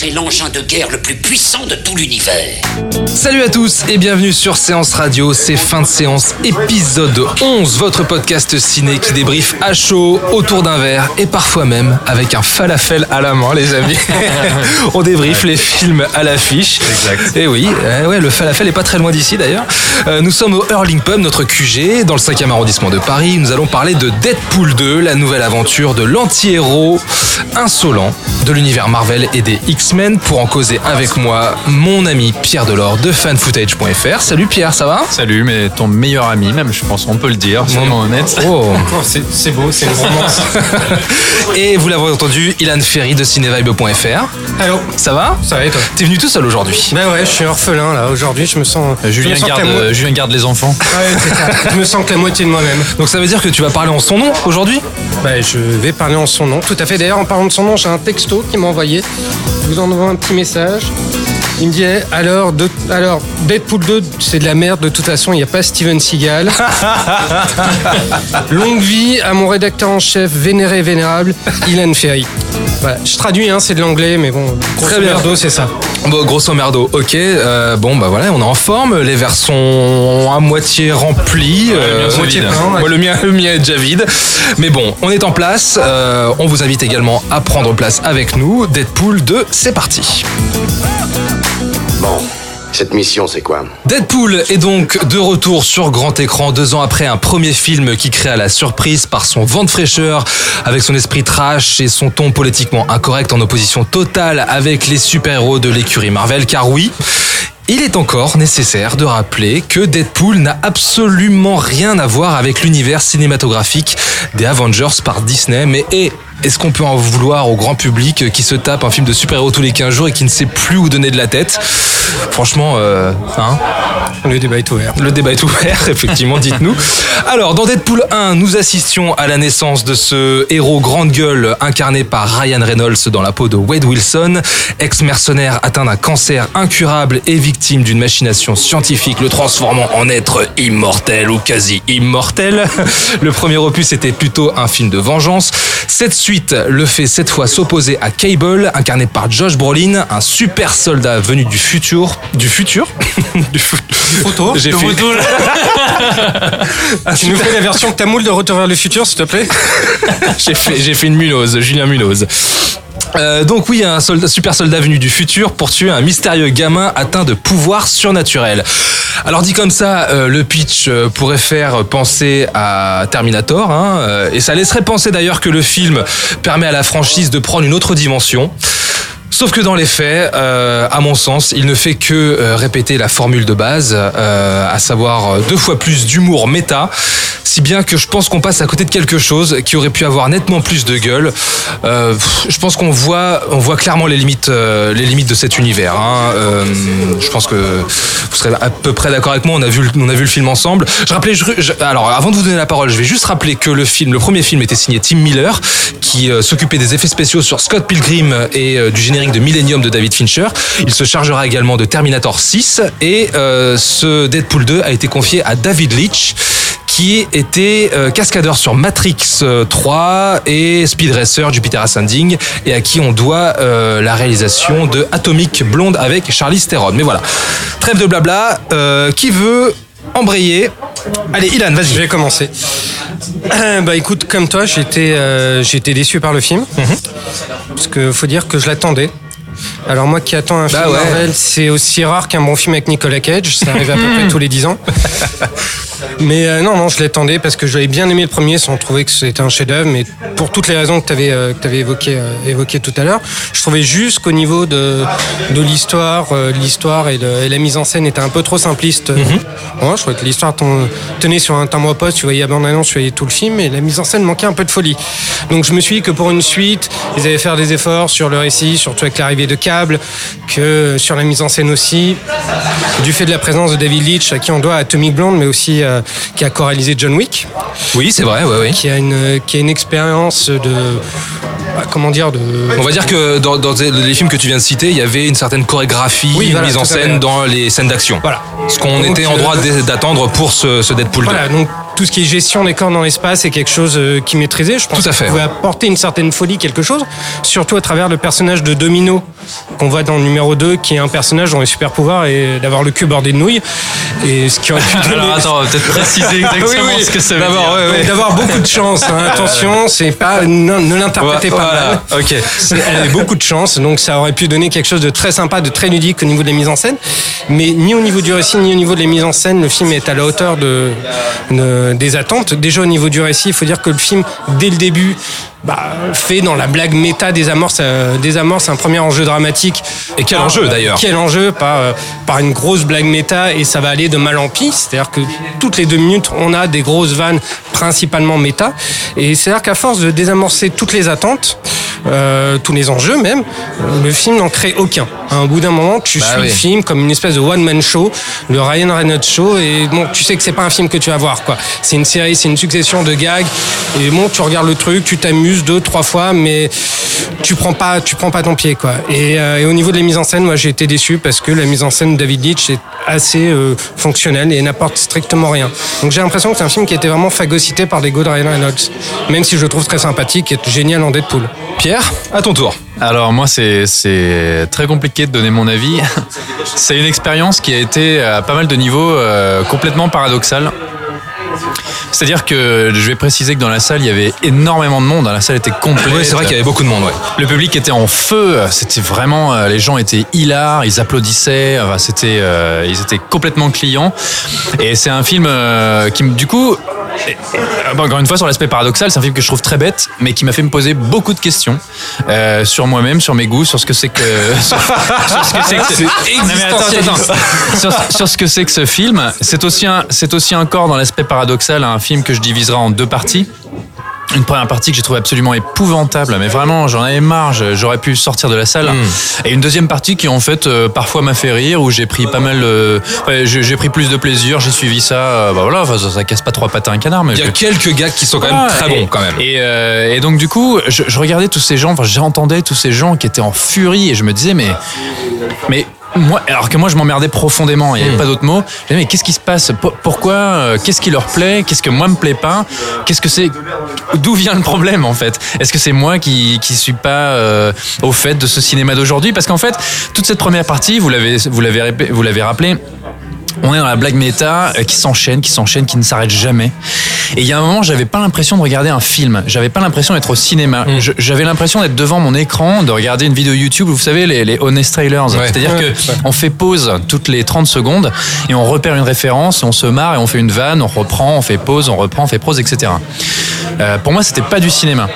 C'est l'engin de guerre le plus puissant de tout l'univers. Salut à tous et bienvenue sur Séance Radio, c'est fin de séance épisode 11, votre podcast ciné qui débriefe à chaud autour d'un verre et parfois même avec un falafel à la main les amis. On débriefe les films à l'affiche. Exact. Et oui, euh, ouais, le falafel est pas très loin d'ici d'ailleurs. Euh, nous sommes au Hurling Pub, notre QG, dans le 5e arrondissement de Paris. Nous allons parler de Deadpool 2, la nouvelle aventure de l'anti-héros insolent de l'univers Marvel et des X-Men. Pour en causer avec moi, mon ami Pierre Delors de fanfootage.fr. Salut Pierre, ça va? Salut, mais ton meilleur ami, même, je pense, on peut le dire, soyons honnêtes. Oh. c'est c'est beau, c'est une romance. Et vous l'avez entendu, Ilan Ferry de cinevibe.fr. Allô? Ça va? Ça va et toi? T'es venu tout seul aujourd'hui? Bah ouais, je suis orphelin là. Aujourd'hui, je me sens. Euh, Julien, me sens garde, euh, Julien garde les enfants. Ouais, c'est ça. je me sens que la moitié de moi-même. Donc ça veut dire que tu vas parler en son nom aujourd'hui? Bah, je vais parler en son nom. Tout à fait. D'ailleurs, en parlant de son nom, j'ai un texto qui m'a envoyé. Je vous envoie un petit message. Il me dit eh, alors, de- alors Deadpool 2, c'est de la merde. De toute façon, il n'y a pas Steven Seagal. Longue vie à mon rédacteur en chef, vénéré et vénérable, Ilan Ferry. Voilà, je traduis, hein, c'est de l'anglais, mais bon, grosso Très bien. merdo, c'est ça. Bon, grosso merdo, ok. euh, bon, bah voilà, on est en forme. Les verres sont à moitié remplis. euh, mien, c'est moitié vide. plein, le, mien, le mien est déjà vide. Mais bon, on est en place. euh, on vous invite également à prendre place avec nous. Deadpool 2, c'est parti. Bon, cette mission, c'est quoi Deadpool est donc de retour sur grand écran deux ans après un premier film qui créa la surprise par son vent de fraîcheur, avec son esprit trash et son ton politiquement incorrect en opposition totale avec les super-héros de l'écurie Marvel, car oui, il est encore nécessaire de rappeler que Deadpool n'a absolument rien à voir avec l'univers cinématographique des Avengers par Disney, mais est est-ce qu'on peut en vouloir au grand public qui se tape un film de super-héros tous les 15 jours et qui ne sait plus où donner de la tête? Franchement, euh, hein, Le débat est ouvert. le débat est ouvert, effectivement, dites-nous. Alors, dans Deadpool 1, nous assistions à la naissance de ce héros grande gueule incarné par Ryan Reynolds dans la peau de Wade Wilson, ex-mercenaire atteint d'un cancer incurable et victime d'une machination scientifique le transformant en être immortel ou quasi immortel. Le premier opus était plutôt un film de vengeance. Cette suite le fait cette fois s'opposer à Cable, incarné par Josh Brolin, un super soldat venu du futur. Du futur? Du fu- Photo J'ai fait- retour. tu nous fais la version moule de Retour vers le futur, s'il te plaît? J'ai fait, fait une Munoz, Julien Munoz. Euh, donc oui, un soldat, super soldat venu du futur pour tuer un mystérieux gamin atteint de pouvoirs surnaturels. Alors dit comme ça, euh, le pitch euh, pourrait faire penser à Terminator, hein, et ça laisserait penser d'ailleurs que le film permet à la franchise de prendre une autre dimension. Sauf que dans les faits, euh, à mon sens, il ne fait que euh, répéter la formule de base, euh, à savoir deux fois plus d'humour méta, si bien que je pense qu'on passe à côté de quelque chose qui aurait pu avoir nettement plus de gueule. Je pense qu'on voit, on voit clairement les limites, les limites de cet univers. hein. Je pense que vous serez à peu près d'accord avec moi. On a vu, on a vu le film ensemble. Je rappelais, alors avant de vous donner la parole, je vais juste rappeler que le film, le premier film était signé Tim Miller, qui s'occupait des effets spéciaux sur Scott Pilgrim et du générique de Millennium de David Fincher. Il se chargera également de Terminator 6 et euh, ce Deadpool 2 a été confié à David Leitch qui était euh, cascadeur sur Matrix euh, 3 et Speed Racer, Jupiter Ascending, et à qui on doit euh, la réalisation de Atomic Blonde avec Charlize Theron. Mais voilà, trêve de blabla. Euh, qui veut embrayer Allez, Ilan, Je vas-y. vais commencer. Euh, bah écoute, comme toi, j'étais euh, j'étais déçu par le film. Parce que faut dire que je l'attendais. Alors moi qui attends un Bah film ouais. Marvel, c'est aussi rare qu'un bon film avec Nicolas Cage. Ça arrive à peu près tous les 10 ans. Mais euh, non, non, je l'attendais parce que j'avais bien aimé le premier sans trouver que c'était un chef-d'œuvre, mais pour toutes les raisons que tu avais, euh, que t'avais évoquées euh, évoquées tout à l'heure, je trouvais juste qu'au niveau de, de l'histoire, euh, l'histoire et, et la mise en scène était un peu trop simpliste. Ouais, je trouvais que l'histoire tenait sur un timbre poste, tu voyais la bande-annonce, tu voyais tout le film, et la mise en scène manquait un peu de folie. Donc je me suis dit que pour une suite, ils allaient faire des efforts sur le récit, surtout avec l'arrivée de câbles, que sur la mise en scène aussi, du fait de la présence de David Leitch, à qui on doit Atomic Blonde, mais aussi euh, qui a choralisé John Wick, Oui, c'est vrai, ouais, oui. qui a une, qui a une expérience de bah, comment dire, de. On va dire que dans, dans les films que tu viens de citer, il y avait une certaine chorégraphie, Oui, une voilà, mise en scène dans les scènes d'action. Voilà. Ce qu'on était en euh, droit d'attendre pour ce, ce Deadpool 2. Voilà, donc tout ce qui est gestion des corps dans l'espace est quelque chose euh, qui maîtrisait. Je pense Tout à fait, pouvait apporter une certaine folie, quelque chose, surtout à travers le personnage de Domino qu'on voit dans le numéro 2, qui est un personnage dont les super pouvoirs est d'avoir le cul bordé de nouilles. Et ce qui aurait pu donner- Alors attends, peut-être préciser exactement Oui, oui. ce que ça veut D'abord, dire. ouais, ouais. Donc, d'avoir beaucoup de chance. hein. Attention, c'est pas ne, ne l'interprétez pas Voilà, mal. ok. Elle avait beaucoup de chance, donc ça aurait pu donner quelque chose de très sympa, de très ludique au niveau de la mise en scène. Mais ni au niveau du récit, ni au niveau de la mise en scène, le film est à la hauteur de, de- des attentes. Déjà au niveau du récit, il faut dire que le film, dès le début, bah, fait dans la blague méta des amorces, euh, des amorces un premier enjeu dramatique. Et quel Par- enjeu, d'ailleurs Quel enjeu par, euh, par une grosse blague méta et ça va aller de mal en pis. C'est-à-dire que toutes les deux minutes, on a des grosses vannes principalement méta. Et c'est-à-dire qu'à force de désamorcer toutes les attentes, euh, tous les enjeux même, le film n'en crée aucun. Un bout d'un moment, tu Bah suis oui. le film comme une espèce de one-man show, le Ryan Reynolds show, et bon, tu sais que c'est pas un film que tu vas voir, quoi. C'est une série, c'est une succession de gags, et bon, tu regardes le truc, tu t'amuses deux, trois fois, mais tu prends pas, tu prends pas ton pied, quoi. Et, euh, et au niveau de la mise en scène, moi, j'ai été déçu parce que la mise en scène de David Leitch est assez euh, fonctionnelle et n'apporte strictement rien. Donc j'ai l'impression que c'est un film qui a été vraiment phagocyté par l'ego de Ryan Reynolds, même si je le trouve très sympathique et génial en Deadpool. Pierre, à ton tour. Alors moi c'est très compliqué de donner mon avis. C'est une expérience qui a été à pas mal de niveaux euh, complètement paradoxale. C'est-à-dire que je vais préciser que dans la salle il y avait énormément de monde. La salle était complète. Oui, c'est vrai qu'il y avait beaucoup de monde, ouais. Le public était en feu. C'était vraiment, euh, les gens étaient hilars, ils applaudissaient. Enfin, c'était, euh, ils étaient complètement clients. Et c'est un film euh, qui, du coup, et- et- bon, encore une fois sur l'aspect paradoxal, c'est un film que je trouve très bête, mais qui m'a fait me poser beaucoup de questions euh, sur moi-même, sur mes goûts, sur ce que c'est que, sur, sur ce que c'est que. Non, mais attends, attends, attends. sur, sur ce que c'est que ce film. C'est aussi un, c'est aussi encore dans l'aspect paradoxal un film que je diviserai en deux parties. Une première partie que j'ai trouvé absolument épouvantable, mais vraiment j'en avais marre, j'aurais pu sortir de la salle. Et une deuxième partie qui en fait euh, parfois m'a fait rire, où j'ai pris pas mal, euh, ouais, j'ai pris plus de plaisir, j'ai suivi ça, euh, bah voilà, ça, ça casse pas trois pattes à un canard, mais Il y a je- quelques gags qui sont quand même très et- bons, quand même. Et, euh, et donc du coup, je, je regardais tous ces gens, enfin j'entendais tous ces gens qui étaient en furie et je me disais mais mais moi, alors que moi je m'emmerdais profondément, il n'y avait Hmm. pas d'autre mot. Disais, mais qu'est-ce qui se passe? Pour- Pourquoi euh, Qu'est-ce qui leur plaît? Qu'est-ce que moi me plaît pas? Qu'est-ce que c'est D'où vient le problème en fait? Est-ce que c'est moi qui qui suis pas euh, au fait de ce cinéma d'aujourd'hui? Parce qu'en fait, toute cette première partie, vous l'avez vous l'avez vous l'avez rappelé. On est dans la blague méta euh, qui s'enchaîne, qui s'enchaîne, qui ne s'arrête jamais. Et il y a un moment, j'avais pas l'impression de regarder un film. J'avais pas l'impression d'être au cinéma. Mm. J'avais l'impression d'être devant mon écran, de regarder une vidéo YouTube. Vous savez, les, les honest trailers. Ouais. C'est-à-dire Ouais, que on fait pause toutes les 30 secondes et on repère une référence, on se marre et on fait une vanne, on reprend, on fait pause, on reprend, on fait pause, etc. Euh, pour moi, c'était pas du cinéma.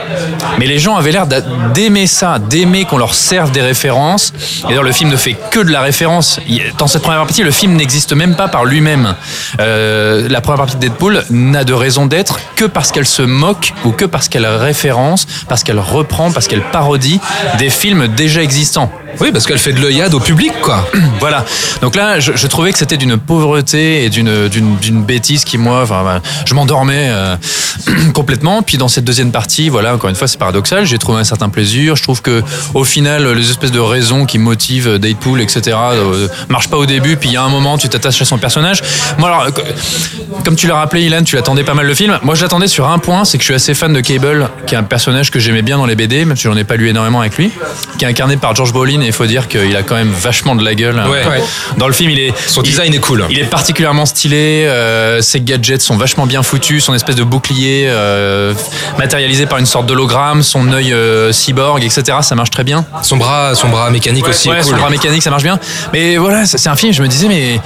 Mais les gens avaient l'air d'a- d'aimer ça, d'aimer qu'on leur serve des références. Et d'ailleurs, le film ne fait que de la référence. Dans cette première partie, le film n'existe même pas par lui-même. Euh, la première partie de Deadpool n'a de raison d'être que parce qu'elle se moque ou que parce qu'elle référence, parce qu'elle reprend, parce qu'elle parodie des films déjà existants. Oui, parce qu'elle fait de l'œillade au public, quoi. Voilà. Donc là, je, je trouvais que c'était d'une pauvreté et d'une d'une d'une bêtise qui moi, enfin, bah, je m'endormais euh, complètement. Puis dans cette deuxième partie, voilà, encore une fois, c'est paradoxal. J'ai trouvé un certain plaisir. Je trouve que au final, les espèces de raisons qui motivent Deadpool, etc., euh, marchent pas au début. Puis il y a un moment, tu t'attaches à son personnage. Moi, alors, euh, comme tu l'as rappelé, Ilan, tu l'attendais pas mal le film. Moi, je l'attendais sur un point, c'est que je suis assez fan de Cable, qui est un personnage que j'aimais bien dans les BD, même si j'en ai pas lu énormément avec lui, qui est incarné par George Brolin. Et il faut dire qu'il a quand même vachement de la gueule. hein. Ouais. Ouais. Dans le film, il est Son il- design est cool. il est particulièrement stylé, euh, ses gadgets sont vachement bien foutus, son espèce de bouclier euh, matérialisé par une sorte d'hologramme, son œil euh, cyborg, etc. Ça marche très bien. Son bras, son bras mécanique aussi son bras mécanique, ça marche bien. Mais voilà, c'est un film, je me disais, mais,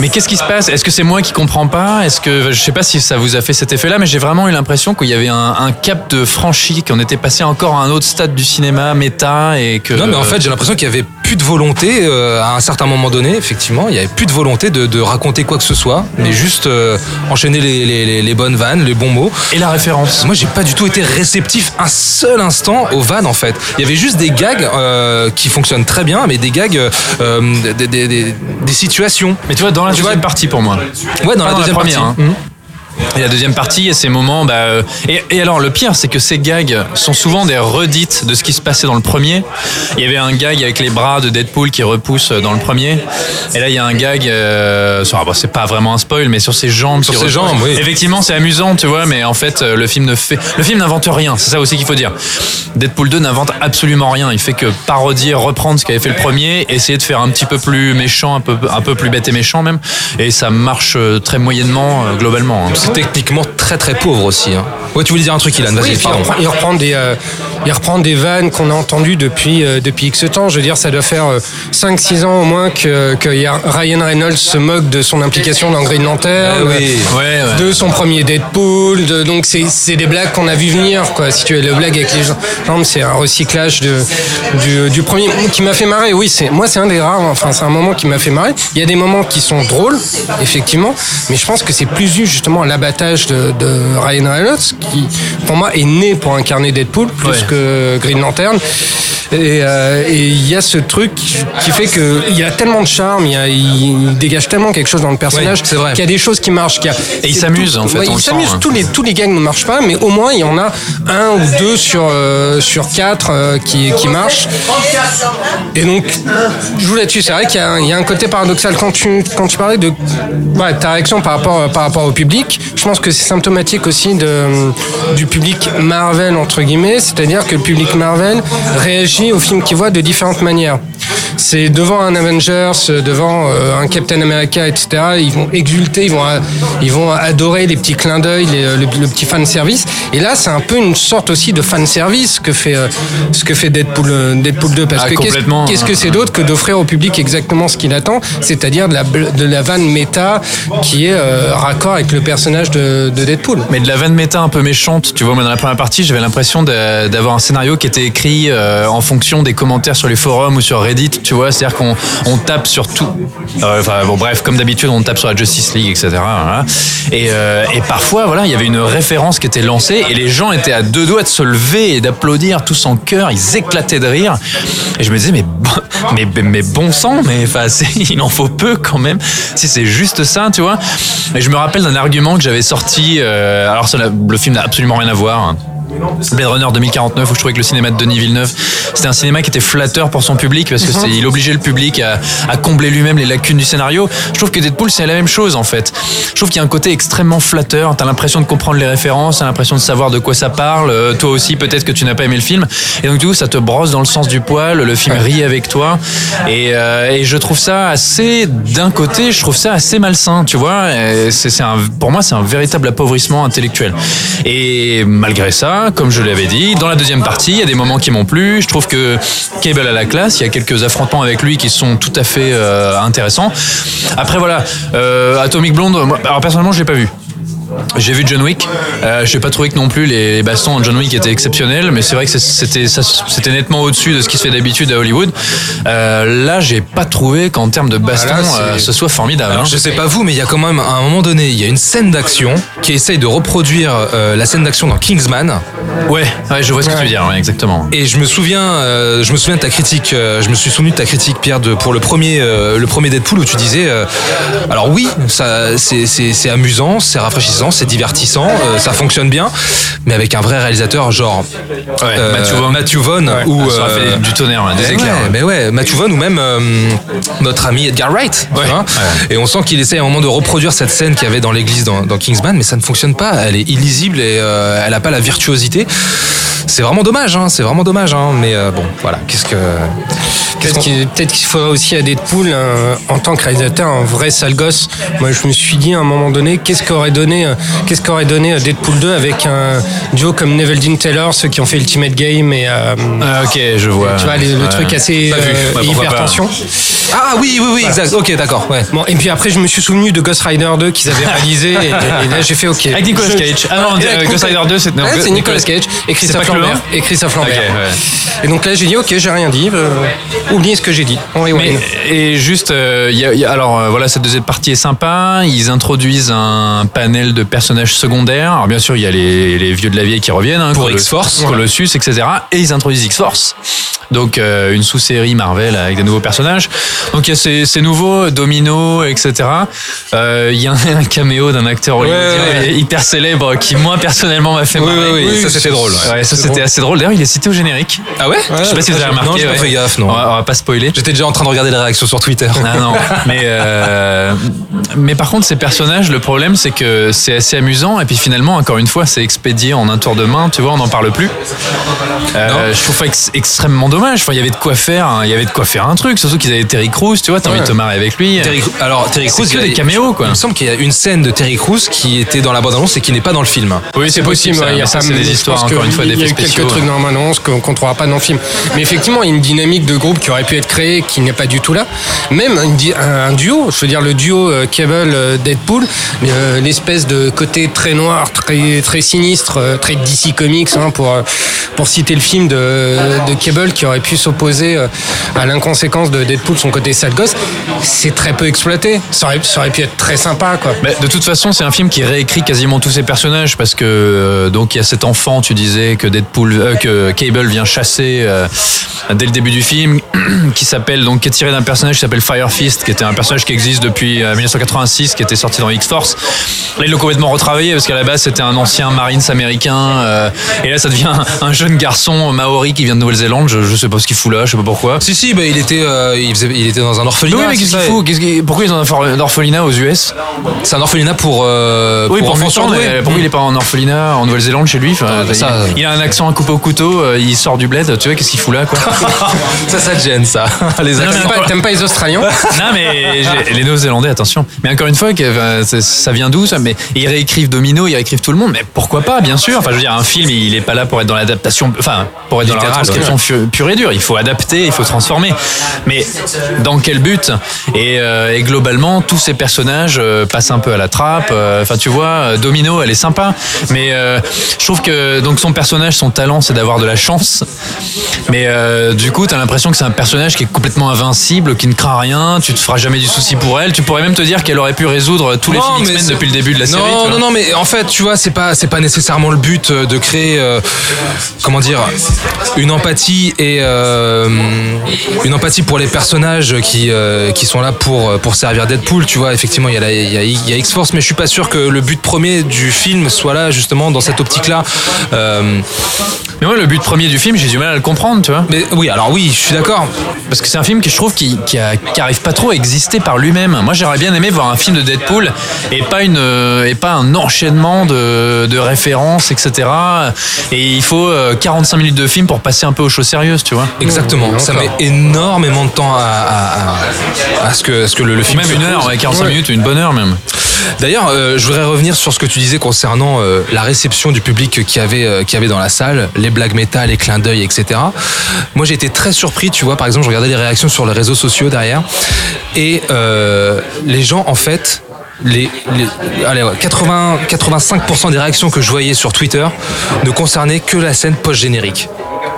mais qu'est-ce qui se passe? Est-ce que c'est moi qui comprends pas? Est-ce que, je sais pas si ça vous a fait cet effet-là, mais j'ai vraiment eu l'impression qu'il y avait un, un cap de franchi, qu'on était passé encore à un autre stade du cinéma, méta, et que... Non, mais en fait, j'ai l'impression qu'il y avait plus de volonté euh, à un certain moment donné, effectivement. Il y avait plus de volonté de, de raconter quoi que ce soit, mais juste euh, enchaîner les, les- les- les bonnes vannes, les bons mots. Et la référence Moi, j'ai pas du tout été réceptif un seul instant aux vannes, en fait. Il y avait juste des gags euh, qui fonctionnent très bien, mais des gags, euh, des, des- des- des situations. Mais tu vois, dans la deuxième partie pour moi. Ouais, dans Pas la deuxième première, partie. hein. Mhm. Et la deuxième partie, ces moments. Bah, euh, et, et alors, le pire, c'est que ces gags sont souvent des redites de ce qui se passait dans le premier. Il y avait un gag avec les bras de Deadpool qui repousse dans le premier. Et là, il y a un gag. Euh, sur, ah, bon, c'est pas vraiment un spoil, mais sur ses jambes. Sur ses jambes, oui. Effectivement, c'est amusant, tu vois, mais en fait, euh, le film ne fait. Le film n'invente rien. C'est ça aussi qu'il faut dire. Deadpool 2 n'invente absolument rien. Il fait que parodier, reprendre ce qu'avait fait le premier, essayer de faire un petit peu plus méchant, un peu, un peu plus bête et méchant même. Et ça marche euh, très moyennement, euh, globalement. hein. Techniquement très très pauvre aussi. Hein. Ouais, tu voulais dire un truc, Ilan, vas-y, Oui, il pardon. reprend, il reprend des, euh, il reprend des vannes qu'on a entendues depuis, euh, depuis X temps. Je veux dire, ça doit faire 5-6 ans au moins que, que Ryan Reynolds se moque de son implication dans Green Lantern, oui. Ouais, ouais. de son premier Deadpool. de- donc, c'est c'est des blagues qu'on a vu venir. Quoi. Si tu veux, le blague avec les jambes, c'est un recyclage de, du, du premier qui m'a fait marrer. Oui, c'est moi, c'est un des rares. Enfin, c'est un moment qui m'a fait marrer. Il y a des moments qui sont drôles, effectivement, mais je pense que c'est plus dû justement à l'abattage de, de Ryan Reynolds, qui, pour moi, est né pour incarner Deadpool plus Ouais. que Green Lantern. Et euh, et il y a ce truc qui fait que il a tellement de charme, il, dégage tellement quelque chose dans le personnage, c'est vrai. qu'il y a des choses qui marchent. qu'il y a- Et il s'amuse, en fait, ouais, il s'amuse. hein. Tous les tous les gags ne marchent pas, mais au moins il y en a un ou deux sur euh, sur quatre euh, qui qui marchent. Et donc, je voulais là-dessus. C'est vrai qu'il y, a un- il y a un côté paradoxal quand tu quand tu parlais de ouais, ta réaction par rapport par rapport au public. Je pense que c'est symptomatique aussi de du public Marvel entre guillemets, c'est-à-dire que le public Marvel réagit aux films qu'il voit de différentes manières. C'est devant un Avengers, devant euh, un Captain America, etc. Ils vont exulter, ils vont a- ils vont adorer les petits clins d'œil, le, le petit fan service. Et là, c'est un peu une sorte aussi de fan service que fait euh, ce que fait Deadpool euh, Deadpool 2 parce Ah, que qu'est-ce- que c'est d'autre que d'offrir au public exactement ce qu'il attend, c'est-à-dire de la, de la vanne méta qui est euh, raccord avec le personnage de, de Deadpool. Mais de la vanne méta un peu méchante, tu vois, moi dans la première partie, j'avais l'impression d'avoir un scénario qui était écrit euh, en fonction des commentaires sur les forums ou sur Reddit, tu vois, c'est-à-dire qu'on on tape sur tout. Euh, Enfin bon, bref, comme d'habitude, on tape sur la Justice League, etc. Et, euh, et parfois, voilà, il y avait une référence qui était lancée et les gens étaient à deux doigts de se lever et d'applaudir tous en chœur, ils éclataient de rire. Et je me disais, mais bon, mais, mais bon sang, mais enfin, il en faut peu quand même. Si c'est juste ça, tu vois. Et je me rappelle d'un argument que j'avais sorti. euh, alors, le film n'a absolument rien à voir. Blade Runner 2049 où je trouvais que le cinéma de Denis Villeneuve c'était un cinéma qui était flatteur pour son public parce que c'est, il obligeait le public à, à combler lui-même les lacunes du scénario. Je trouve que Deadpool c'est la même chose en fait. Je trouve qu'il y a un côté extrêmement flatteur. T'as l'impression de comprendre les références t'as l'impression de savoir de quoi ça parle. Euh, toi aussi peut-être que tu n'as pas aimé le film. Et donc du coup ça te brosse dans le sens du poil le film rit avec toi. Et, euh, et je trouve ça assez d'un côté je trouve ça assez malsain tu vois. Et c'est, c'est un, pour moi c'est un véritable appauvrissement intellectuel. Et malgré ça comme je l'avais dit dans la deuxième partie il y a des moments qui m'ont plu. Je trouve que Cable a la classe il y a quelques affrontements avec lui qui sont tout à fait euh, intéressants. Après voilà euh, Atomic Blonde alors personnellement je l'ai pas vu j'ai vu John Wick. Euh, je n'ai pas trouvé que non plus les bastons en John Wick étaient exceptionnels, mais c'est vrai que c'était nettement au-dessus de ce qui se fait d'habitude à Hollywood. Euh, là, j'ai pas trouvé qu'en termes de baston, là, c'est- euh, ce soit formidable. Alors, hein. je sais pas vous, mais il y a quand même à un moment donné, il y a une scène d'action qui essaye de reproduire euh, la scène d'action dans Kingsman. Ouais, ouais, je vois ce que tu veux dire, ouais, exactement. Et je me souviens, euh, je me souviens de ta critique. euh, je me suis souvenu de ta critique, Pierre, de, pour le premier, le premier Deadpool où tu disais, alors oui, ça, c'est amusant, c'est rafraîchissant, c'est divertissant, euh, ça fonctionne bien, mais avec un vrai réalisateur genre euh, Matthew Vaughn. Matthew Vaughn ou Ça aurait euh, fait du tonnerre, ouais, des éclairs. ouais, ouais. mais ouais, Matthew Vaughn ou même notre ami Edgar Wright. Et on sent qu'il essaie à un moment de reproduire cette scène qu'il y avait dans l'église dans, dans Kingsman, mais ça ne fonctionne pas. Elle est illisible et elle n'a pas la virtuosité. C'est vraiment dommage, hein, c'est vraiment dommage. Hein, mais bon, voilà, qu'est-ce que. Peut-être qu'il faudrait aussi à Deadpool, un- en tant que réalisateur, un vrai sale gosse. Moi, je me suis dit à un moment donné, qu'est-ce qu'aurait donné, euh, qu'est-ce qu'aurait donné euh, Deadpool 2 avec un duo comme Neville Dean Taylor, ceux qui ont fait Ultimate Game et euh, Ah, ok, je vois. tu vois les- le truc assez Pas vu. euh, Ouais, pourquoi hyper pas. Ah oui, oui, oui, exact. Ok, d'accord. Ouais. Bon, et puis après, je me suis souvenu de Ghost Rider 2 qu'ils avaient réalisé, et, et là, j'ai fait OK. Avec Nicolas Je- Cage. Ah non, euh, Ghost Rider 2, c'est c'est Nicolas Cage et Christophe Lambert. un Et Christophe Lambert. ouais. Et donc là, j'ai dit OK, j'ai rien dit. euh, oubliez ce que j'ai dit. On Mais, et juste, euh, il y a- il y a- alors euh, voilà, cette deuxième partie est sympa. Ils introduisent un panel de personnages secondaires. Alors bien sûr, il y a les, les vieux de la vieille qui reviennent, hein, Pour X-Force. Colossus, etc. Et ils introduisent X-Force. Donc euh, une sous-série Marvel avec des nouveaux personnages. Donc il y a ces, ces nouveaux Domino, etc. Euh, Il y a un, un caméo d'un acteur ouais, ouais. hyper célèbre qui moi personnellement m'a fait Oui, marrer. oui, oui, ça c'était drôle. ouais. Ça c'était assez drôle. D'ailleurs, il est cité au générique. Ah ouais Je sais pas si vous avez remarqué. Non, j'ai pas fait gaffe, non. On va, on va pas spoiler. J'étais déjà en train de regarder les réactions sur Twitter. Ah non, mais euh, mais par contre ces personnages, le problème c'est que c'est assez amusant et puis finalement encore une fois c'est expédié en un tour de main, tu vois, on n'en parle plus. Je trouve ça ex- extrêmement dommage. Enfin, il y avait de quoi faire, hein, il y avait de quoi faire un truc, surtout qu'ils avaient Terry Crews, tu vois, t'as envie de te marrer avec lui. Terry Crews- alors Terry C'est Crews, que il y a des caméos, quoi. Il me semble qu'il y a une scène de Terry Crews qui était dans la bande-annonce et qui n'est pas dans le film. Oui, c'est possible. ouais, il y a ça, des histoires encore une fois qu'il y a eu quelques spéciaux. trucs dans la annonce qu'on qu'on trouvera pas dans le film. Mais effectivement, il y a une dynamique de groupe qui aurait pu être créée, qui n'est pas du tout là. Même un, un duo, je veux dire le duo euh, Cable euh, Deadpool, euh, l'espèce de côté très noir, très très sinistre, euh, très DC Comics, hein, pour euh, pour citer le film de, de Cable qui aurait pu s'opposer euh, à l'inconséquence de Deadpool, son côté sale gosse. C'est très peu exploité. Ça aurait, pu être très sympa, quoi. Mais de toute façon, c'est un film qui réécrit quasiment tous ses personnages parce que euh, donc il y a cet enfant, tu disais que Deadpool, euh, que Cable vient chasser dès le début du film, qui s'appelle donc qui est tiré d'un personnage qui s'appelle Fire Fist, qui était un personnage qui existe depuis euh, 1986, qui était sorti dans X Force. Là, ils complètement retravaillé parce qu'à la base c'était un ancien Marines américain et là ça devient un, un jeune garçon maori qui vient de Nouvelle-Zélande. Sais pas ce qu'il fout là, je sais pas pourquoi. Si si, bah, il était euh, il, faisait- il était dans un orphelinat. Oui, mais qu'est-ce qu'il fout Qu'est-ce qu'il- Pourquoi ils ont un orphelinat aux US C'est un orphelinat pour euh, Oui, pour, enfants surdoués. mais pourquoi il est pas en orphelinat en Nouvelle-Zélande chez lui? Enfin, ça, il, il a un accent à coupe au couteau, euh, il sort du bled, tu vois, qu'est-ce qu'il fout là quoi? Ça, ça te gêne, ça. Les accents. T'aimes pas, t'aimes pas les Australiens? Non mais j'ai- les Néo-Zélandais, attention. Mais encore une fois, que, euh, ça- ça vient d'où ça? Mais ils réécrivent Domino, ils réécrivent tout le monde. Mais pourquoi pas Bien sûr. Enfin, je veux dire, un film, il est pas là pour être dans l'adaptation, enfin, pour être dans la Littéral, transcription fu- pure et dure. Il faut adapter, il faut transformer. Mais dans quel but et, euh, et globalement, tous ces personnages euh, passent un peu à la trappe. Euh, Enfin, tu vois, Domino, elle est sympa, mais je trouve que donc son personnage, son talent, c'est d'avoir de la chance. Mais du coup, t'as l'impression que c'est un personnage qui est complètement invincible, qui ne craint rien. Tu te feras jamais du souci pour elle. Tu pourrais même te dire qu'elle aurait pu résoudre tous les Non, c'est- depuis le début de la non, série. tu vois. Non, non, mais en fait, tu vois, c'est pas, c'est pas nécessairement le but de créer, comment dire, une empathie et euh, une empathie pour les personnages qui, euh, qui sont là pour, pour servir Deadpool. Tu vois, effectivement, il y a, y a, y a X-Force, mais je suis pas sûr que le but premier du film soit là, justement, dans cette optique-là. Euh, Mais moi, le but premier du film, j'ai du mal à le comprendre, tu vois. mais oui, alors oui, je suis d'accord. Parce que c'est un film que je trouve qui, qui, a- qui arrive pas trop à exister par lui-même. Moi, j'aurais bien aimé voir un film de Deadpool et pas une euh, et pas un enchaînement de, de références, etc. Et il faut euh, 45 minutes de film pour passer un peu aux choses sérieuses, tu vois. Exactement. Ça met énormément de temps à, à, à- à ce que, ce que le, le film Même une heure, ouais, 45 Ouais. minutes, une bonne heure même. D'ailleurs, euh, je voudrais revenir sur ce que tu disais concernant euh, la réception du public qui avait, euh, qui avait dans la salle, les blagues méta, les clins d'œil, etc. Moi, j'ai été très surpris, tu vois, par exemple, je regardais les réactions sur les réseaux sociaux derrière, et les gens, en fait, les, les- allez, ouais, 80, 85% des réactions que je voyais sur Twitter ne concernaient que la scène post-générique.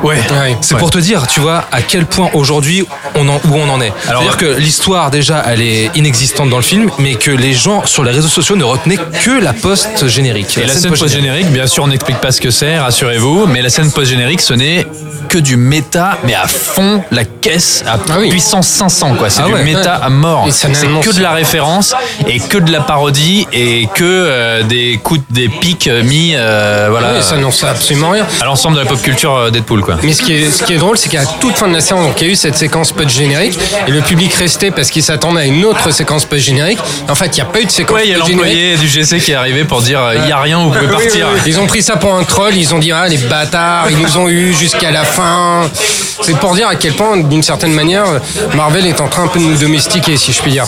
Ouais. C'est pour te dire, tu vois, à quel point aujourd'hui on en, où on en est. Alors, C'est-à-dire que l'histoire déjà, elle est inexistante dans le film, mais que les gens sur les réseaux sociaux ne retenaient que la post générique. Et la scène post-générique, bien sûr, on n'explique pas ce que c'est, rassurez-vous, mais la scène post-générique, ce n'est que du méta, mais à fond, la caisse à Ah oui. puissance 500, quoi. C'est Ah du ouais, méta ouais. à mort. C'est n'annonce- que de la référence et que de la parodie et que euh, des coups, des pics euh, mis, euh, voilà, Oui, ça sait absolument rien. à l'ensemble de la pop culture Deadpool, quoi. Mais ce qui est, ce qui est drôle, c'est qu'à toute fin de la séance, donc, il y a eu cette séquence post-générique, et le public restait parce qu'il s'attendait à une autre séquence post-générique. En fait, il n'y a pas eu de séquence Ouais, il y a l'employé du GC qui est arrivé pour dire euh, il y a rien, vous pouvez Oui, oui, partir. oui. Ils ont pris ça pour un troll, ils ont dit ah les bâtards, ils nous ont eu jusqu'à la fin. C'est pour dire à quel point, d'une certaine manière, Marvel est en train un peu de nous domestiquer, si je puis dire.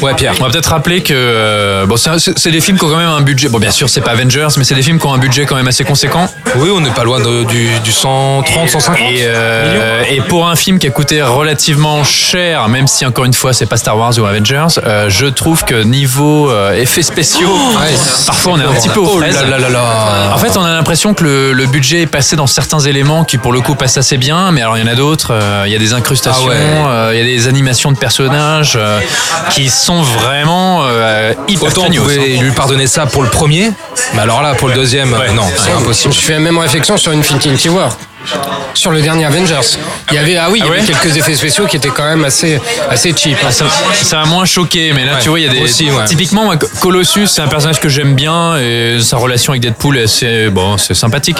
Ouais, Pierre. On va peut-être rappeler que euh, bon, c'est des films qui ont quand même un budget. Bon, bien sûr, c'est pas Avengers, mais c'est des films qui ont un budget quand même assez conséquent. Oui, on n'est pas loin de- du, du 130, 150. Et, euh, et pour un film qui a coûté relativement cher, même si encore une fois c'est pas Star Wars ou Avengers, euh, je trouve que niveau euh, effets spéciaux, parfois on est un petit peu aux Oh fraises. là là là là. En fait, on a l'impression que le, le budget est passé dans certains éléments qui, pour le coup, passent assez bien. Mais alors, il y en a d'autres. euh, Il y a des incrustations, Ah ouais. euh, il y a des animations de personnages euh, qui sont vraiment euh, hyper Autant on pouvait hein. lui pardonner ça pour le premier, mais alors là, pour le deuxième, Ouais. non, c'est impossible. Je fais la même réflexion sur Infinity War. Sur le dernier Avengers. Il y avait, ah oui, il y Ah avait ouais quelques effets spéciaux qui étaient quand même assez, assez cheap. Ah, ça ça m'a moins choqué, mais là, Ouais, tu vois, il y a des. aussi, ouais. Typiquement, moi, Colossus, c'est un personnage que j'aime bien et sa relation avec Deadpool, est assez, bon, c'est sympathique.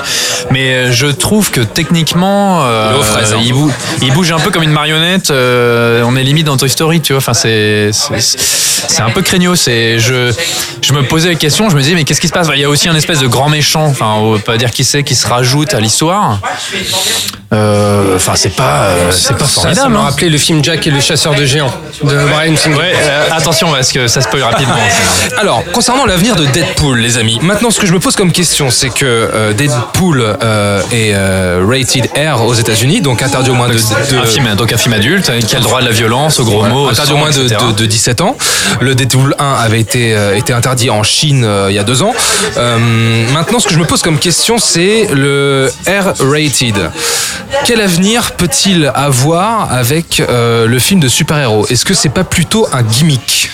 Mais euh, je trouve que techniquement, euh, fraise, hein. il, bouge, il bouge un peu comme une marionnette. euh, on est limite dans Toy Story, tu vois. Enfin, c'est, c'est, un peu craignos. Et je, je me posais la question, je me disais, mais qu'est-ce qui se passe? Il y a aussi un espèce de grand méchant, enfin, on va pas dire qui c'est, qui se rajoute à l'histoire. Euh, Enfin, c'est pas, euh, c'est pas Ça, ça formidable. m'a hein. rappelé le film Jack et le chasseur de géants de Brian Singer. Ouais, euh, attention parce que ça spoil rapidement. Alors, concernant l'avenir de Deadpool, les amis, maintenant ce que je me pose comme question, c'est que euh, Deadpool euh, est euh, rated R aux États-Unis, donc interdit au moins de, de- un film, donc un film adulte hein, qui a le droit de la violence, au gros mots, au interdit au moins de, etc. de- de 17 ans. Le Deadpool 1 avait été, euh, été interdit en Chine euh, il y a deux ans. Euh, maintenant, ce que je me pose comme question, c'est le Quel avenir peut-il avoir avec euh, le film de super-héros? Est-ce que c'est pas plutôt un gimmick?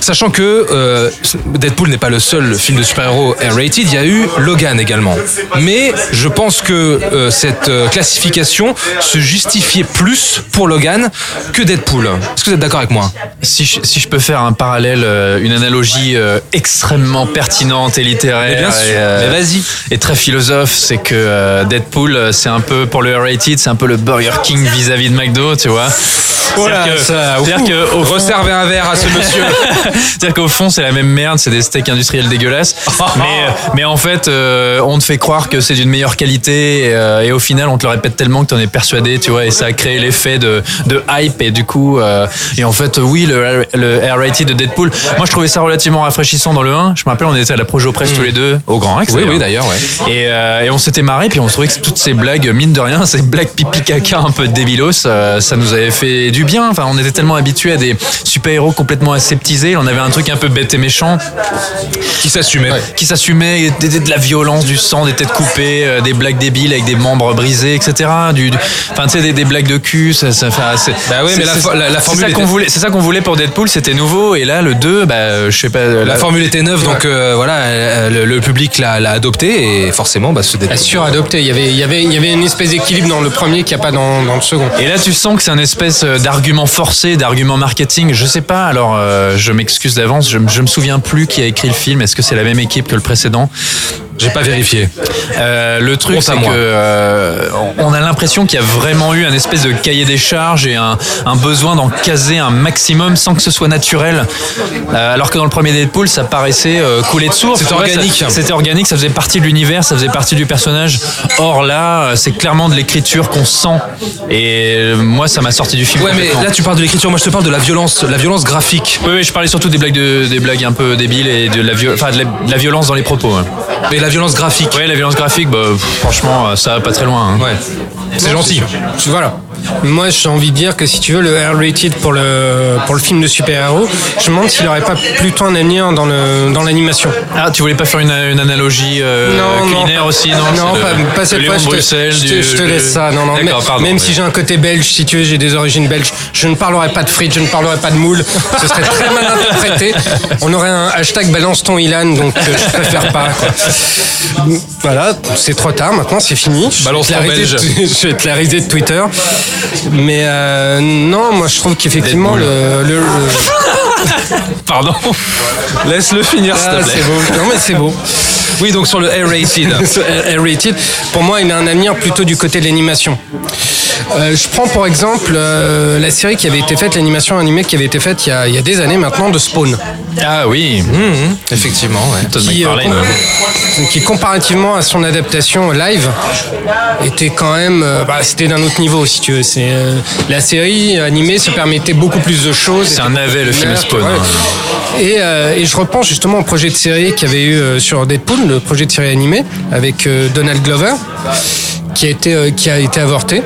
Sachant que euh, Deadpool n'est pas le seul film de super-héros R-rated, il y a eu Logan également. Mais je pense que euh, cette classification se justifiait plus pour Logan que Deadpool. Est-ce que vous êtes d'accord avec moi? Si je, si je peux faire un parallèle, une analogie extrêmement pertinente et littéraire, Mais bien sûr, et, mais vas-y. et très philosophe, c'est que Deadpool, c'est un peu pour le R-rated, c'est un peu le Burger King vis-à-vis de McDo, tu vois. Voilà, C'est-à-dire que- au fond- Resservez un verre à ce monsieur. C'est-à-dire qu'au fond, c'est la même merde, c'est des steaks industriels dégueulasses. mais, mais en fait, euh, on te fait croire que c'est d'une meilleure qualité et, euh, et au final, on te le répète tellement que t'en es persuadé, tu vois, et ça a créé l'effet de, de hype et du coup, euh, et en fait, oui, le, le R-rated de Deadpool, moi je trouvais ça relativement rafraîchissant dans le 1. Je me rappelle, on était à la Projo Press tous les deux au Grand Rex. Oui, oui, d'ailleurs, ouais. Et, euh, et on s'était marré, puis on trouvait que toutes ces blagues, mine de rien, ces blagues pipi caca un peu débilos, euh, ça nous avait fait du bien. Enfin, on était tellement habitués à des super-héros complètement aseptisés. On avait un truc un peu bête et méchant Qui s'assumait. qui s'assumait, de la violence, du sang, des têtes coupées, euh, des blagues débiles avec des membres brisés, etc. Du, du- enfin, tu sais, des, des blagues de cul. Ça, ça, c'est, Bah oui, mais c'est- la c'est formule ça qu'on était- voulait, c'est ça qu'on voulait pour Deadpool, c'était nouveau. Et là, le 2, bah, je sais pas. La formule était neuve, donc euh, voilà, euh, le, le public l'a l'a adopté et forcément, bah, ce Deadpool. Assure adopté. Il y avait, il y avait, il y avait une espèce d'équilibre dans le premier qu'il n'y a pas dans, le second. Et là, tu sens que c'est un espèce euh, d'argument forcé, d'argument marketing. Je sais pas. Alors, euh, je m'excuse d'avance. Je, je me souviens plus qui a écrit le film. Est-ce que c'est la même équipe que le précédent? J'ai pas vérifié. Euh, Le truc, c'est que euh, on a l'impression qu'il y a vraiment eu un espèce de cahier des charges et un, un besoin d'en caser un maximum sans que ce soit naturel. Euh, alors que dans le premier Deadpool, ça paraissait euh, couler de source. C'était organique. C'était organique. Ça faisait partie de l'univers. Ça faisait partie du personnage. Or là, euh, c'est clairement de l'écriture qu'on sent. Et euh, moi, ça m'a sorti du film. Ouais, mais là, tu parles de l'écriture. Moi, je te parle de la violence, la violence graphique. Oui, oui, je parlais surtout des blagues, de, des blagues un peu débiles et de la, enfin, de la, de la violence dans les propos. hein. Mais la violence graphique. Ouais, la violence graphique, bah, pff, franchement, euh, ça va pas très loin. hein. Ouais. C'est gentil. Voilà. Moi, j'ai envie de dire que si tu veux le R-rated pour le, pour le film de super-héros, je me demande s'il n'aurait pas plutôt un avenir dans le, dans l'animation. Ah, tu voulais pas faire une, une analogie euh, culinaire aussi, non pas, cette fois. Je te, je te- je laisse ça. Non, non. mais- D'accord, pardon. même mais- si j'ai un côté belge, si tu veux, j'ai des origines belges. Je ne parlerai pas de frites, je ne parlerai pas de moules. Ce serait très mal interprété. On aurait un hashtag balance ton Ilan, donc euh, je préfère pas. quoi. Voilà, c'est trop tard. Maintenant, c'est fini. Balance ton belge. Je vais te la de Twitter. Mais euh, non, moi, je trouve qu'effectivement, le, le- le- Pardon. Laisse-le finir, s'il Ah, te c'est plaît. beau. Non, mais c'est beau. Oui, donc sur le R-rated. R-rated, pour moi, il a un avenir plutôt du côté de l'animation. Euh, je prends pour exemple euh, la série qui avait été faite, l'animation animée qui avait été faite il y, a, il y a des années maintenant de Spawn. Ah oui. Mhm, effectivement, ouais. Qui, euh, qui comparativement à son adaptation live était quand même euh, bah, c'était d'un autre niveau si tu veux c'est euh, la série animée se permettait beaucoup plus de choses C'est un navet, le film Spawn, Ouais. hein. et, euh, et je repense justement au projet de série qu'il y avait eu euh, sur Deadpool le projet de série animée avec euh, Donald Glover qui a été euh, qui a été avorté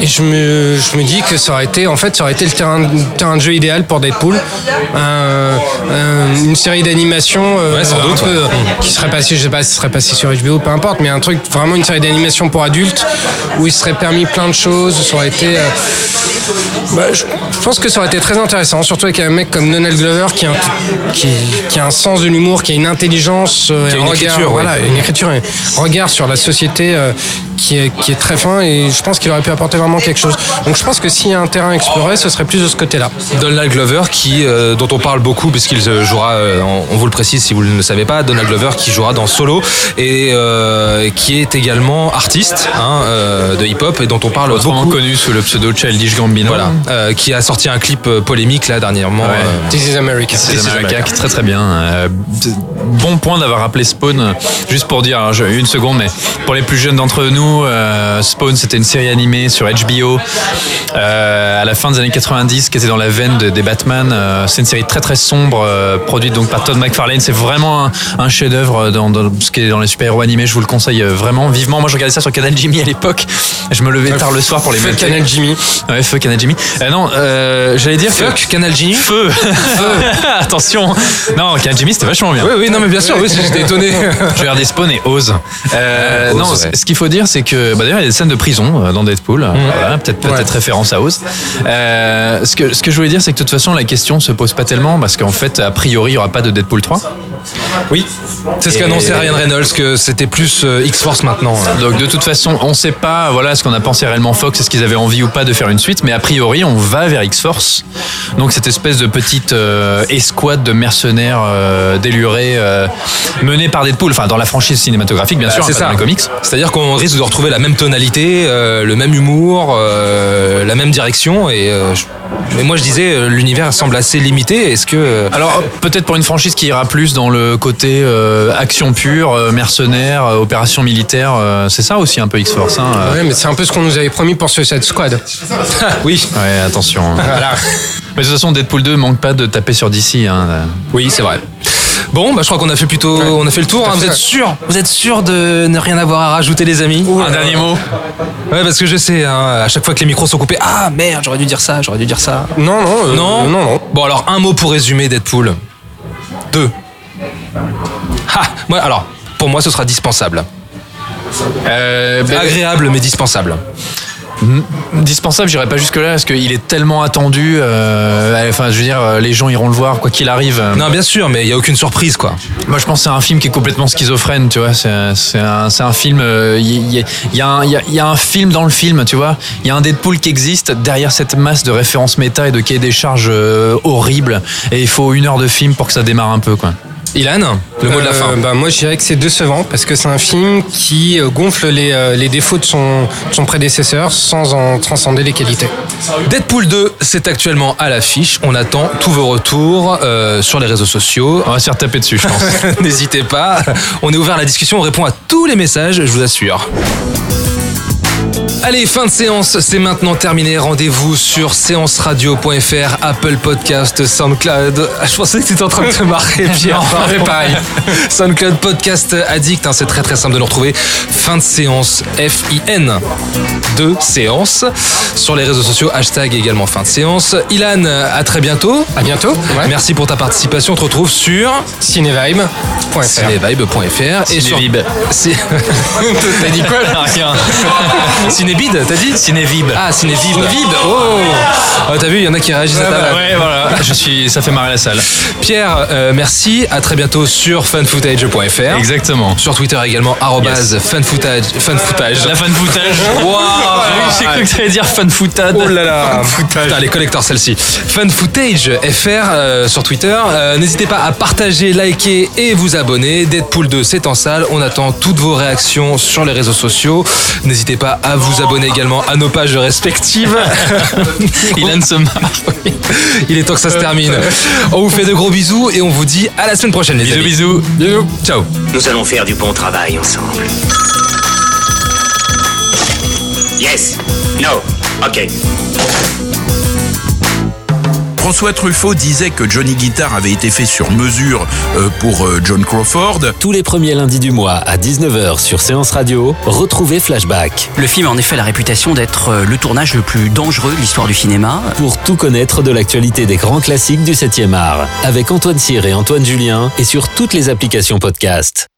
et je me, je me dis que ça aurait été en fait ça aurait été le terrain, terrain de jeu idéal pour Deadpool Un- un- une série d'animation euh, Ouais, euh, qui serait passé je sais pas si ce serait passé sur HBO peu importe mais un truc vraiment une série d'animation pour adultes où il serait permis plein de choses ça aurait été euh, bah, je, je pense que ça aurait été très intéressant surtout avec un mec comme Donald Glover qui a un, qui, qui a un sens de l'humour qui a une intelligence euh, Qui a un une regard écriture, ouais. voilà une écriture un regard sur la société euh, qui est, qui est très fin et je pense qu'il aurait pu apporter vraiment quelque chose. Donc je pense que s'il y a un terrain à explorer, ce serait plus de ce côté-là. Donald Glover qui euh, dont on parle beaucoup puisqu'il euh, jouera euh, on, vous le précise si vous ne le savez pas Donald Glover qui jouera dans Solo et euh, qui est également artiste hein, euh, de hip-hop et dont on parle Autrement beaucoup connu sous le pseudo Childish Gambino. voilà euh, qui a sorti un clip polémique là dernièrement Ouais. euh, This is America. C'est America, qui est très très bien. Euh, bon point d'avoir rappelé Spawn. Juste pour dire, alors, j'ai une seconde, mais pour les plus jeunes d'entre nous, euh, Spawn c'était une série animée sur HBO euh, à la fin des années 90 qui était dans la veine de- des Batman. Euh, c'est une série très très sombre, produite donc par Todd McFarlane. C'est vraiment un, un chef-d'œuvre dans, dans ce qui est dans les super-héros animés. Je vous le conseille vraiment vivement. Moi, je regardais ça sur Canal Jimmy à l'époque. Je me levais tard le soir pour les Fuck mater. Canal Jimmy. Ouais, fuck Canal Jimmy. Non, j'allais dire que- Fuck Canal Genie Feu Attention Non, Canal Jimmy c'était vachement bien. oui oui non mais bien sûr oui j'étais étonné Je regardais Spawn et Ose. Non, ouais. ce qu'il faut dire, c'est que bah, d'ailleurs il y a des scènes de prison euh, dans Deadpool. Voilà, peut-être peut-être Ouais. référence à Oz. Euh, ce que ce que je voulais dire, c'est que de toute façon la question se pose pas tellement parce qu'en fait a priori il y aura pas de Deadpool 3. oui c'est ce qu'annonçait Ryan Reynolds que c'était plus euh, X-Force maintenant Donc de toute façon, on sait pas voilà ce qu'on a pensé réellement Fox, est-ce qu'ils avaient envie ou pas de faire une suite, mais a priori on va vers X-Force. Donc cette espèce de petite euh, escouade de mercenaires euh, délurés menée par Deadpool, enfin dans la franchise cinématographique bien Bah, sûr, c'est pas ça. dans les comics. C'est-à-dire qu'on risque de retrouver la même tonalité, euh, le même humour, euh, la même direction. Et euh, je- mais moi, je disais, l'univers semble assez limité. Est-ce que Alors peut-être pour une franchise qui ira plus dans le côté euh, action pure, euh, mercenaire, euh, opération militaire, euh, c'est ça aussi un peu X-Force. Hein, euh. Ouais, mais c'est un peu ce qu'on nous avait promis pour Suicide Squad. oui, Ouais, attention. hein. Voilà. Mais de toute façon, Deadpool 2 manque pas de taper sur DC. Hein. oui, c'est vrai. Bon, bah, je crois qu'on a fait plutôt, on a fait le tour. Hein. Vous êtes sûr Vous êtes sûr de ne rien avoir à rajouter, les amis Un dernier mot Ouais, parce que je sais, hein, à chaque fois que les micros sont coupés, ah merde, j'aurais dû dire ça, j'aurais dû dire ça. Non, non, euh, Non, non, non. Bon, alors un mot pour résumer Deadpool. Deux. Ah, moi, alors, pour moi, ce sera dispensable. euh, ben, Agréable, mais dispensable. Dispensable, j'irai pas jusque là parce qu'il est tellement attendu. euh, enfin, je veux dire, euh, les gens iront le voir quoi qu'il arrive. Non, bien sûr, mais il y a aucune surprise, quoi. Moi, je pense que c'est un film qui est complètement schizophrène, tu vois. C'est un, c'est un, c'est un film. euh, Il y, a- il y, a y a- y a un film dans le film, tu vois. Il y a un Deadpool qui existe derrière cette masse de références méta et de cahiers des charges euh, horribles. Et il faut une heure de film pour que ça démarre un peu, quoi. Ilan, le mot de la Euh, fin. bah, moi, je dirais que c'est décevant parce que c'est un film qui euh, gonfle les, euh, les défauts de son, de son prédécesseur sans en transcender les qualités. Deadpool 2, c'est actuellement à l'affiche. On attend tous vos retours euh, sur les réseaux sociaux. On va se faire taper dessus, je pense. N'hésitez pas. On est ouvert à la discussion. On répond à tous les messages, je vous assure. Allez, fin de séance, c'est maintenant terminé. Rendez-vous sur séanceradio.fr, Apple Podcast, SoundCloud. Ah, Je pensais que tu étais en train de te marrer, Pierre. Non, pareil. SoundCloud Podcast Addict, hein, c'est très très simple de nous retrouver. Fin de séance, F-I-N, de séance. Sur les réseaux sociaux, hashtag également fin de séance. Ilan, à très bientôt. À bientôt. Ouais. Merci pour ta participation. On te retrouve sur Cinevibe.fr. cinevibe.fr et sur Cinevib. Ci- T'as dit quoi là Rien. Cinébid, t'as dit Cinevib. Ah, Cinévib. Oh, Ah, T'as vu, il y en a qui réagissent à ta vanne. ouais, voilà. Je suis, ça fait marrer la salle. Pierre, euh, merci. À très bientôt sur fanfootage.fr. Exactement. Sur Twitter également, arrobase fanfootage. Fanfootage. La fan footage. Waouh J'ai cru que t'allais dire fan foutade. Oh là là Putain, les collecteurs celle-ci. Fanfootage FR euh, sur Twitter. Euh, N'hésitez pas à partager, liker et vous abonner. Deadpool 2, c'est en salle. On attend toutes vos réactions sur les réseaux sociaux. N'hésitez pas à vous abonner également à nos pages respectives. Ilan se marre. Il est temps que ça se termine. On vous fait de gros bisous et on vous dit à la semaine prochaine les Bisous, amis. bisous. Bisous. Ciao. Nous allons faire du bon travail ensemble. Yes. No. Ok. François Truffaut disait que Johnny Guitar avait été fait sur mesure euh, pour euh, John Crawford. Tous les premiers lundis du mois à 19h sur Séance Radio, retrouvez Flashback. Le film a en effet la réputation d'être euh, le tournage le plus dangereux de l'histoire du cinéma. Pour tout connaître de l'actualité des grands classiques du 7e art. Avec Antoine Cyr et Antoine Julien et sur toutes les applications podcast.